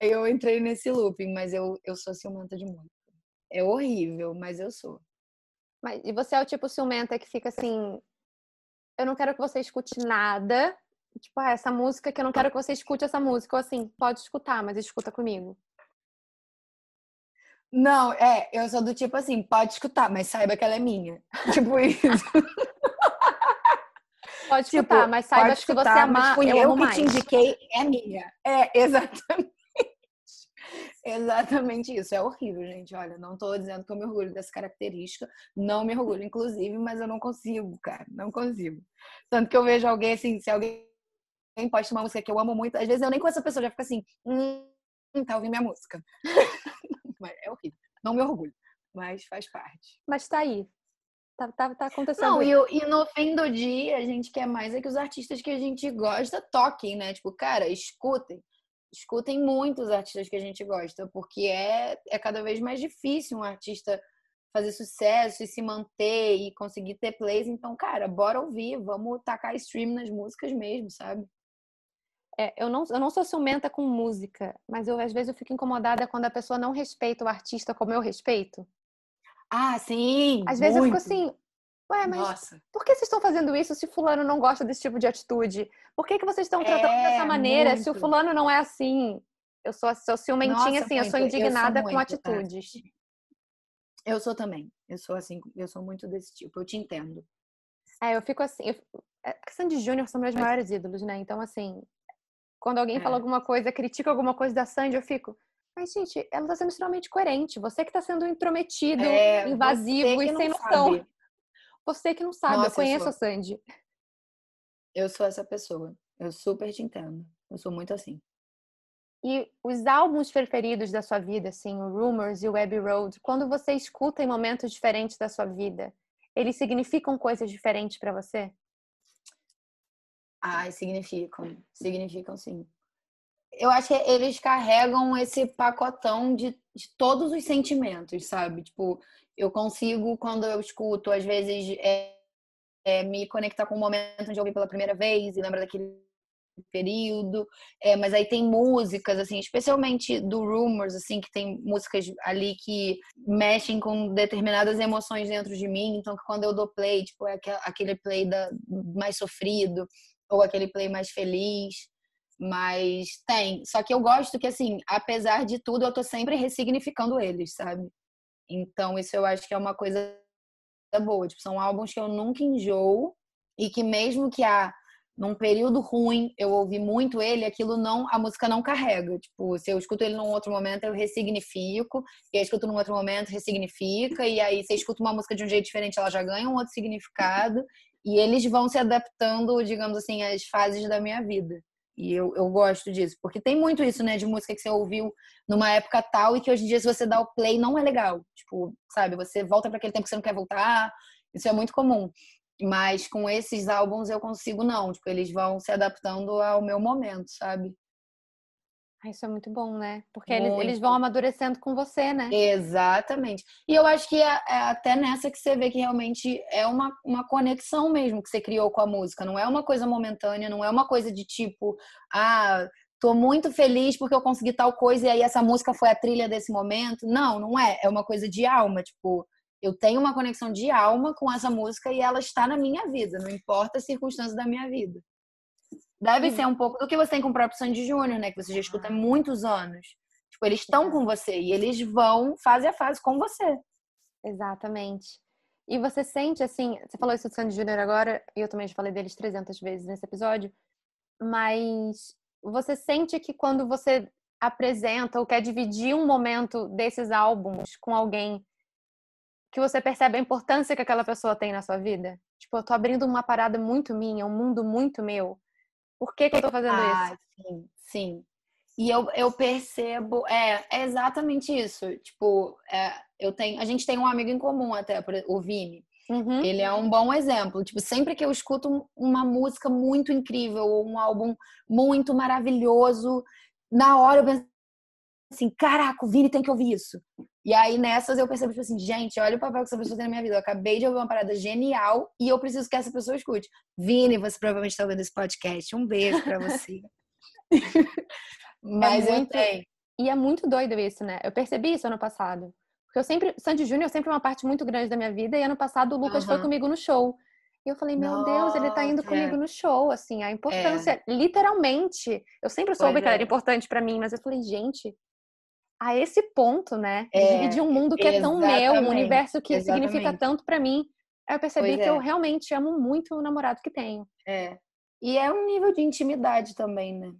eu entrei nesse looping, mas eu, eu sou ciumenta de muito. É horrível, mas eu sou. Mas, e você é o tipo ciumenta que fica assim, eu não quero que você escute nada. Tipo, ah, essa música que eu não quero que você escute essa música. Ou assim, pode escutar, mas escuta comigo. Não, é, eu sou do tipo assim, pode escutar, mas saiba que ela é minha. tipo isso. Pode tipo, escutar, mas saiba que você amar, eu, eu que mais. te indiquei, é minha. É, exatamente. Exatamente isso. É horrível, gente. Olha, não tô dizendo que eu me orgulho dessa característica. Não me orgulho, inclusive, mas eu não consigo, cara. Não consigo. Tanto que eu vejo alguém assim, se alguém posta uma música que eu amo muito, às vezes eu nem com essa pessoa já fico assim, hum, tá ouvindo minha música. mas é horrível. Não me orgulho, mas faz parte. Mas tá aí. Tá, tá, tá acontecendo. Não, e, e, no fim do dia, a gente quer mais é que os artistas que a gente gosta toquem, né? Tipo, cara, escutem. Escutem muito os artistas que a gente gosta, porque é, é cada vez mais difícil um artista fazer sucesso e se manter e conseguir ter plays. Então, cara, bora ouvir, vamos tacar stream nas músicas mesmo, sabe? É, eu, não, eu não sou ciumenta com música, mas eu às vezes eu fico incomodada quando a pessoa não respeita o artista como eu respeito. Ah, sim! Às vezes muito. eu fico assim, ué, mas Nossa. por que vocês estão fazendo isso se fulano não gosta desse tipo de atitude? Por que, que vocês estão tratando é, dessa maneira muito. se o fulano não é assim? Eu sou, sou ciumentinha, Nossa, assim, muito. eu sou indignada eu sou com atitudes. Eu sou também. Eu sou assim, eu sou muito desse tipo. Eu te entendo. É, eu fico assim. Eu, é, Sandy Júnior são meus maiores ídolos, né? Então, assim, quando alguém é. fala alguma coisa, critica alguma coisa da Sandy, eu fico. Mas, gente, ela tá sendo extremamente coerente. Você que tá sendo intrometido, é, invasivo e sem noção. Sabe. Você que não sabe, Nossa, eu conheço eu a Sandy. Eu sou essa pessoa. Eu super te entendo. Eu sou muito assim. E os álbuns preferidos da sua vida, assim, o Rumors e o Abbey Road, quando você escuta em momentos diferentes da sua vida, eles significam coisas diferentes para você? Ai, significam. Significam sim. Eu acho que eles carregam esse pacotão de, de todos os sentimentos, sabe? Tipo, eu consigo, quando eu escuto, às vezes, é, é, me conectar com o momento onde eu ouvi pela primeira vez e lembra daquele período, é, mas aí tem músicas, assim, especialmente do Rumors, assim, que tem músicas ali que mexem com determinadas emoções dentro de mim, então quando eu dou play, tipo, é aquele play da, mais sofrido, ou aquele play mais feliz, mas tem. Só que eu gosto que, assim, apesar de tudo, eu tô sempre ressignificando eles, sabe? Então, isso eu acho que é uma coisa boa. Tipo, são álbuns que eu nunca enjoo e que mesmo que a num período ruim, eu ouvi muito ele, aquilo não, a música não carrega. Tipo, se eu escuto ele num outro momento, eu ressignifico, e aí escuto num outro momento, ressignifica, e aí você escuta uma música de um jeito diferente, ela já ganha um outro significado, e eles vão se adaptando, digamos assim, às fases da minha vida. E eu, eu gosto disso, porque tem muito isso, né, de música que você ouviu numa época tal e que hoje em dia, se você dá o play, não é legal. Tipo, sabe, você volta para aquele tempo que você não quer voltar, isso é muito comum. Mas com esses álbuns eu consigo não, tipo, eles vão se adaptando ao meu momento, sabe? Ah, isso é muito bom, né? Porque eles, eles vão amadurecendo com você, né? Exatamente. E eu acho que é, é, até nessa que você vê que realmente é uma, uma conexão mesmo que você criou com a música. Não é uma coisa momentânea, não é uma coisa de tipo, ah, tô muito feliz porque eu consegui tal coisa e aí essa música foi a trilha desse momento. Não, não é. É uma coisa de alma, tipo, eu tenho uma conexão de alma com essa música e ela está na minha vida, não importa as circunstâncias da minha vida. Deve ser um pouco do que você tem com o próprio Sandy Júnior, né? Que você já escuta há muitos anos. Tipo, eles estão com você e eles vão fase a fase com você. Exatamente. E você sente, assim, você falou isso do Sandy Júnior agora, e eu também já falei deles 300 vezes nesse episódio, mas você sente que quando você apresenta ou quer dividir um momento desses álbuns com alguém, que você percebe a importância que aquela pessoa tem na sua vida? Tipo, eu tô abrindo uma parada muito minha, um mundo muito meu. Por que, que eu tô fazendo ah, isso? Sim, sim. E eu, eu percebo, é, é exatamente isso. Tipo, é, eu tenho, a gente tem um amigo em comum até, o Vini. Uhum. Ele é um bom exemplo. Tipo, sempre que eu escuto uma música muito incrível ou um álbum muito maravilhoso, na hora eu penso assim, caraca, o Vini tem que ouvir isso. E aí nessas eu percebo, tipo assim, gente, olha o papel que essa pessoa tem na minha vida. Eu acabei de ouvir uma parada genial e eu preciso que essa pessoa escute. Vini, você provavelmente está ouvindo esse podcast. Um beijo para você. Mas é muito... eu tenho. E é muito doido isso, né? Eu percebi isso ano passado. Porque eu sempre, Sandy Júnior é sempre uma parte muito grande da minha vida, e ano passado o Lucas uhum. foi comigo no show. E eu falei, meu Nossa, Deus, ele tá indo comigo é. no show, assim, a importância, é. literalmente. Eu sempre soube pois que é. era importante para mim, mas eu falei, gente, a esse ponto, né? De é, dividir um mundo que é tão meu, um universo que exatamente. significa tanto para mim. Eu percebi que é. eu realmente amo muito o namorado que tenho. É. E é um nível de intimidade também, né?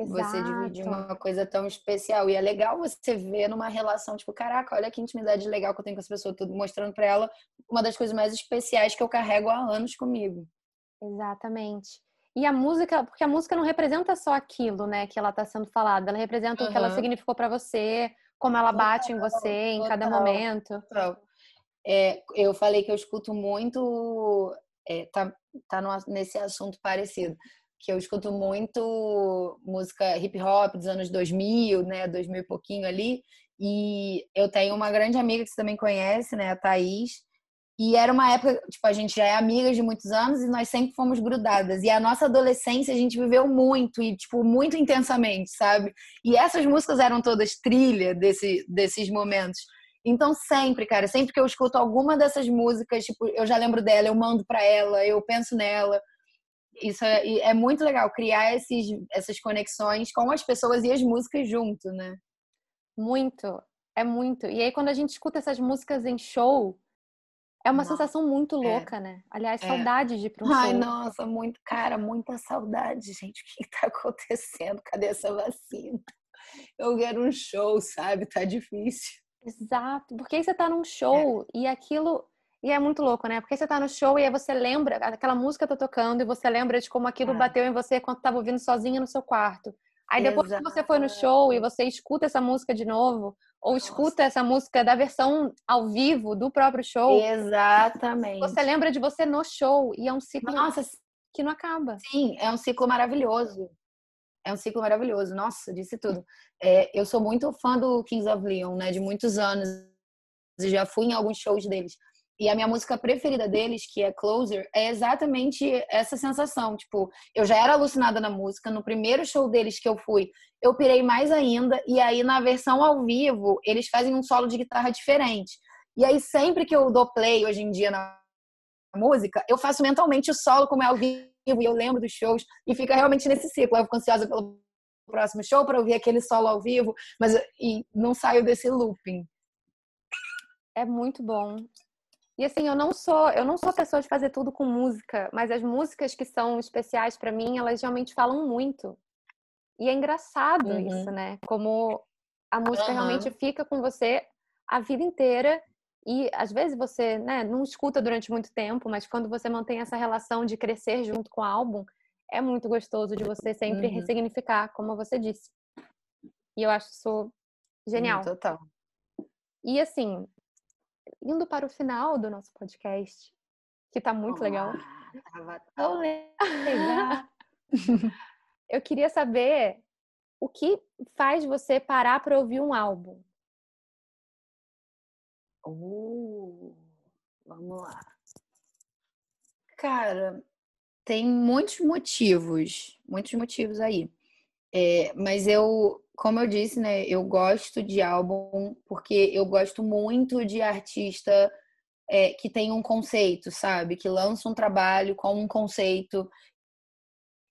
Exato. Você dividir uma coisa tão especial. E é legal você ver numa relação, tipo, caraca, olha que intimidade legal que eu tenho com essa pessoa, tudo mostrando para ela uma das coisas mais especiais que eu carrego há anos comigo. Exatamente. E a música, porque a música não representa só aquilo, né, que ela está sendo falada, ela representa uhum. o que ela significou para você, como ela bate total, em você em total, cada momento. Total. é, eu falei que eu escuto muito, é, tá, tá no, nesse assunto parecido, que eu escuto muito música hip hop dos anos 2000, né, 2000 e pouquinho ali, e eu tenho uma grande amiga que você também conhece, né, a Thaís, e era uma época, tipo, a gente já é amiga de muitos anos e nós sempre fomos grudadas. E a nossa adolescência a gente viveu muito e, tipo, muito intensamente, sabe? E essas músicas eram todas trilha desse, desses momentos. Então, sempre, cara, sempre que eu escuto alguma dessas músicas, tipo, eu já lembro dela, eu mando pra ela, eu penso nela. Isso é, é muito legal, criar esses, essas conexões com as pessoas e as músicas junto, né? Muito, é muito. E aí, quando a gente escuta essas músicas em show, é uma nossa. sensação muito é. louca, é. né? Aliás, é. saudade de ir para um Ai, show. nossa, muito, cara, muita saudade, gente. O que tá acontecendo? Cadê essa vacina? Eu quero um show, sabe? Tá difícil. Exato, porque aí você tá num show é. e aquilo. E é muito louco, né? Porque você tá no show e aí você lembra, aquela música tá tocando e você lembra de como aquilo é. bateu em você quando tava ouvindo sozinha no seu quarto. Aí depois Exato. que você foi no show e você escuta essa música de novo, ou Nossa. escuta essa música da versão ao vivo do próprio show. Exatamente. Você lembra de você no show e é um ciclo Nossa, que não acaba. Sim, é um ciclo maravilhoso. É um ciclo maravilhoso. Nossa, disse tudo. É, eu sou muito fã do Kings of Leon, né? De muitos anos. Já fui em alguns shows deles. E a minha música preferida deles, que é Closer, é exatamente essa sensação. Tipo, eu já era alucinada na música. No primeiro show deles que eu fui, eu pirei mais ainda. E aí, na versão ao vivo, eles fazem um solo de guitarra diferente. E aí, sempre que eu dou play hoje em dia na música, eu faço mentalmente o solo como é ao vivo. E eu lembro dos shows. E fica realmente nesse ciclo. Eu fico ansiosa pelo próximo show para ouvir aquele solo ao vivo. Mas e não saio desse looping. É muito bom. E assim, eu não sou, eu não sou pessoa de fazer tudo com música, mas as músicas que são especiais para mim, elas realmente falam muito. E é engraçado uhum. isso, né? Como a música uhum. realmente fica com você a vida inteira e às vezes você, né, não escuta durante muito tempo, mas quando você mantém essa relação de crescer junto com o álbum, é muito gostoso de você sempre uhum. ressignificar, como você disse. E eu acho isso genial. total. E assim, indo para o final do nosso podcast, que tá muito legal. Tava tão legal. Eu queria saber o que faz você parar para ouvir um álbum. Uh, vamos lá. Cara, tem muitos motivos, muitos motivos aí. É, mas eu como eu disse, né, eu gosto de álbum porque eu gosto muito de artista é, que tem um conceito, sabe? Que lança um trabalho com um conceito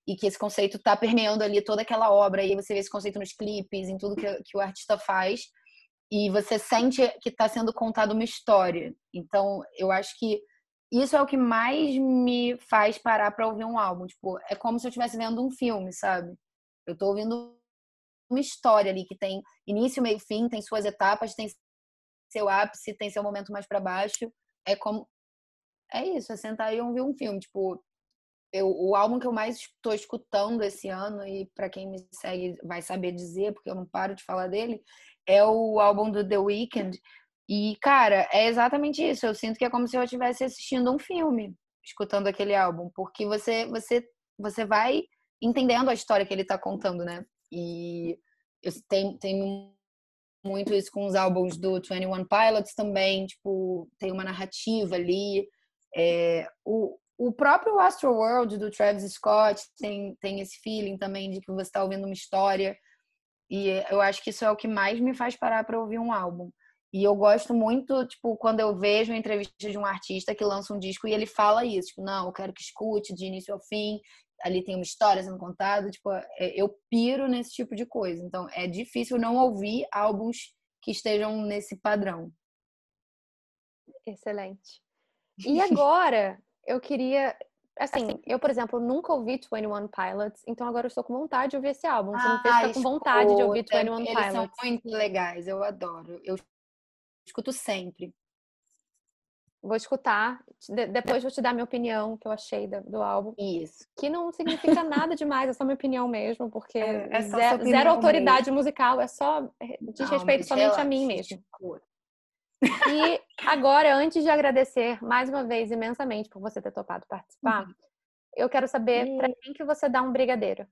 e que esse conceito tá permeando ali toda aquela obra. E você vê esse conceito nos clipes, em tudo que, que o artista faz. E você sente que está sendo contada uma história. Então, eu acho que isso é o que mais me faz parar para ouvir um álbum. Tipo, é como se eu estivesse vendo um filme, sabe? Eu tô ouvindo uma história ali que tem início, meio, fim, tem suas etapas, tem seu ápice, tem seu momento mais para baixo. É como é isso, é sentar e ouvir um filme, tipo, eu, o álbum que eu mais estou escutando esse ano e para quem me segue vai saber dizer, porque eu não paro de falar dele, é o álbum do The Weeknd. E cara, é exatamente isso. Eu sinto que é como se eu estivesse assistindo um filme, escutando aquele álbum, porque você você você vai entendendo a história que ele está contando, né? E eu tenho, tenho muito isso com os álbuns do 21 Pilots também, tipo, tem uma narrativa ali. É, o, o próprio Astro World do Travis Scott tem, tem esse feeling também de que você está ouvindo uma história. E eu acho que isso é o que mais me faz parar para ouvir um álbum. E eu gosto muito, tipo, quando eu vejo uma entrevista de um artista que lança um disco e ele fala isso, tipo, não, eu quero que escute de início ao fim, ali tem uma história sendo contada, tipo, é, eu piro nesse tipo de coisa. Então, é difícil não ouvir álbuns que estejam nesse padrão. Excelente. E agora, eu queria assim, eu, por exemplo, nunca ouvi 21 Pilots, então agora eu estou com vontade de ouvir esse álbum. Você me fez ficar com vontade de ouvir 21 Pilots. Eles são muito legais, eu adoro. Eu escuto sempre. Vou escutar, depois vou te dar minha opinião que eu achei do, álbum. Isso. Que não significa nada demais, é só minha opinião mesmo, porque é, é zero, zero, autoridade mesmo. musical, é só diz não, respeito somente a mim mesmo. E agora, antes de agradecer mais uma vez imensamente por você ter topado participar, uhum. eu quero saber para quem que você dá um brigadeiro.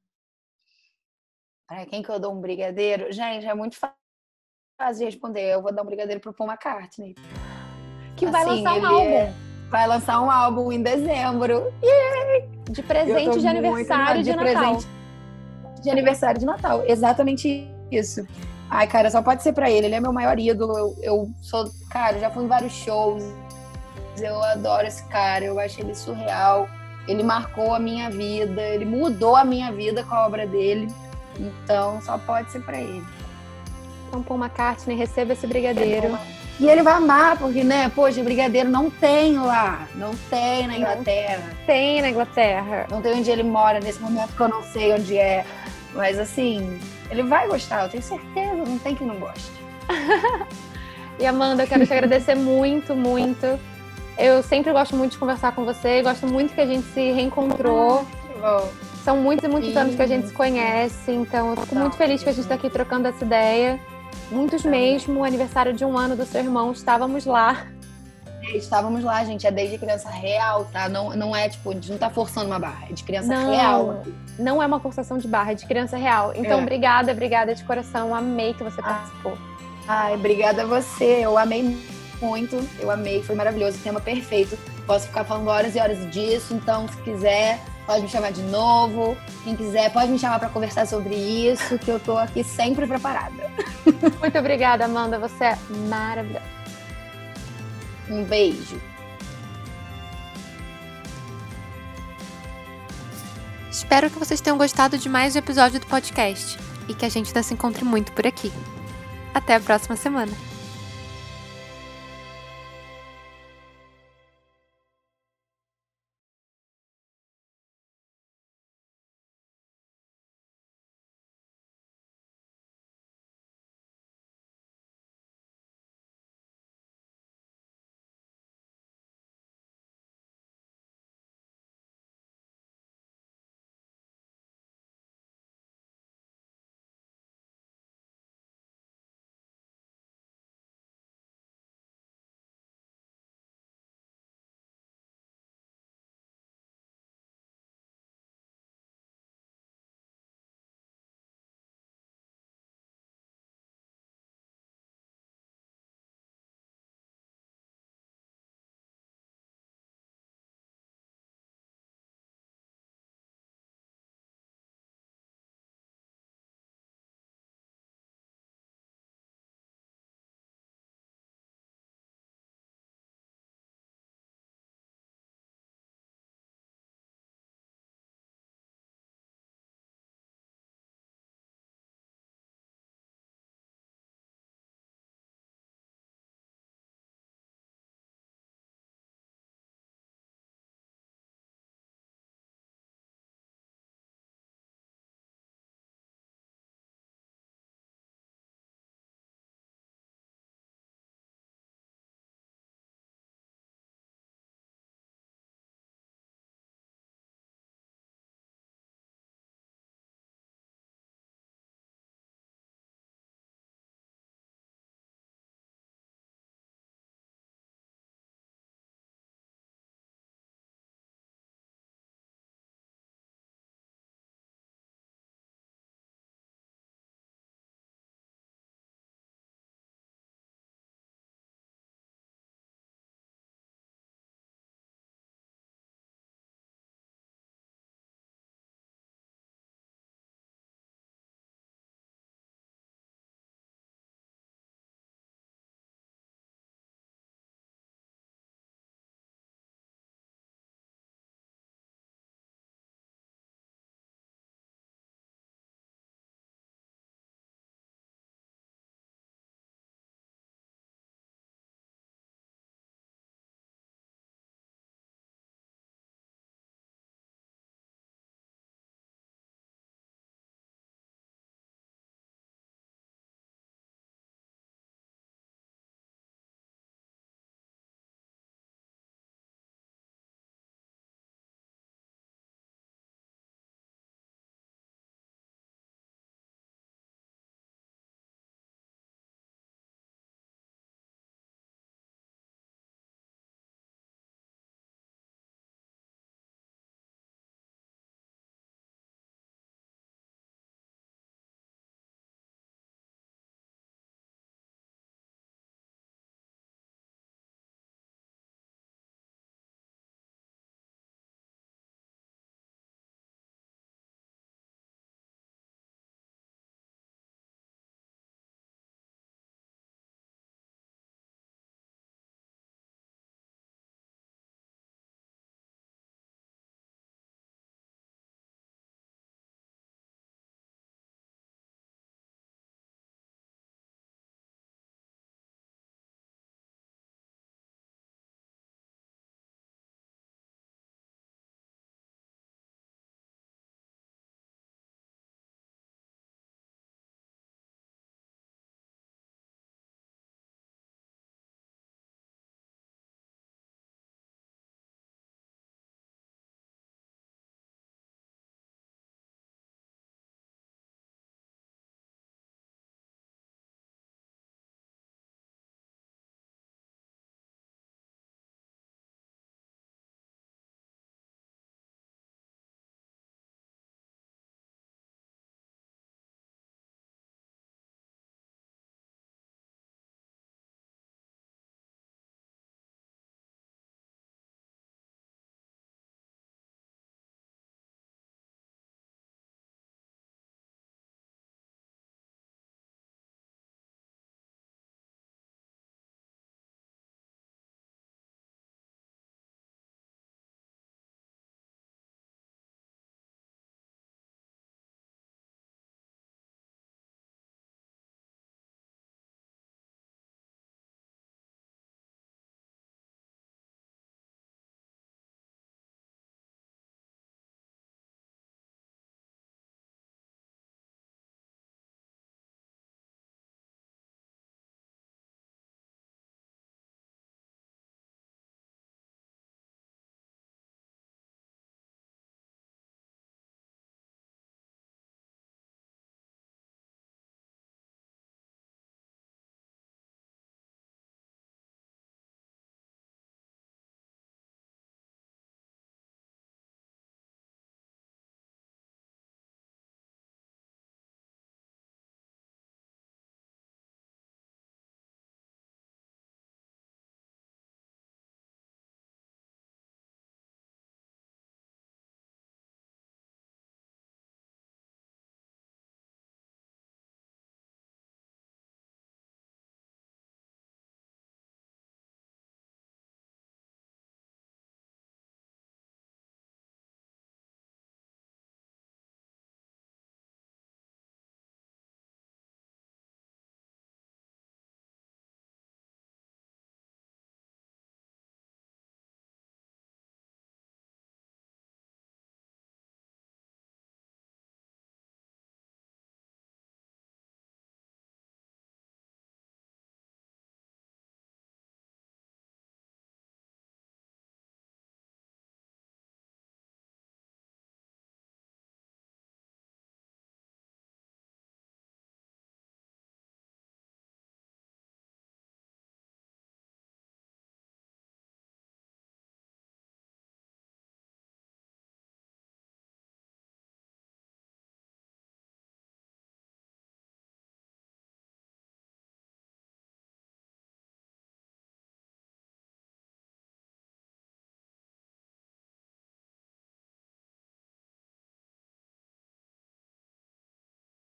Para quem que eu dou um brigadeiro? Gente, é muito fácil de responder. Eu vou dar um brigadeiro pro Paul McCartney. Que vai assim, lançar um álbum. É... Vai lançar um álbum em dezembro. De presente de aniversário de, de Natal. Presente de aniversário de Natal. Exatamente isso. Ai, cara, só pode ser para ele. Ele é meu maior ídolo. Eu, eu sou, cara, já fui em vários shows. Eu adoro esse cara. Eu acho ele surreal. Ele marcou a minha vida. Ele mudou a minha vida com a obra dele. Então, só pode ser para ele. Então, Paul McCartney, receba esse brigadeiro. E ele vai amar, porque, né, poxa, brigadeiro não tem lá. Não tem na Inglaterra. Não tem na Inglaterra. Não tem onde ele mora nesse momento que eu não sei onde é. Mas assim, ele vai gostar, eu tenho certeza, não tem que não goste. e Amanda, eu quero te agradecer muito, muito. Eu sempre gosto muito de conversar com você, gosto muito que a gente se reencontrou. Ah, São muitos e muitos anos que a gente se conhece, então eu fico muito feliz que a gente está aqui trocando essa ideia. Muitos mesmo, o aniversário de um ano do seu irmão, estávamos lá. Estávamos lá, gente, é desde criança real, tá? Não, não é tipo, a gente não tá forçando uma barra, é de criança não, real. Não é uma forçação de barra, é de criança real. Então, é. obrigada, obrigada de coração. Amei que você participou. Ai, obrigada a você. Eu amei muito, eu amei, foi maravilhoso, tema perfeito. Posso ficar falando horas e horas disso, então se quiser, pode me chamar de novo. Quem quiser, pode me chamar para conversar sobre isso, que eu tô aqui sempre preparada. Muito obrigada, Amanda, você é maravilhosa. Um beijo. Espero que vocês tenham gostado de mais um episódio do podcast e que a gente ainda se encontre muito por aqui. Até a próxima semana!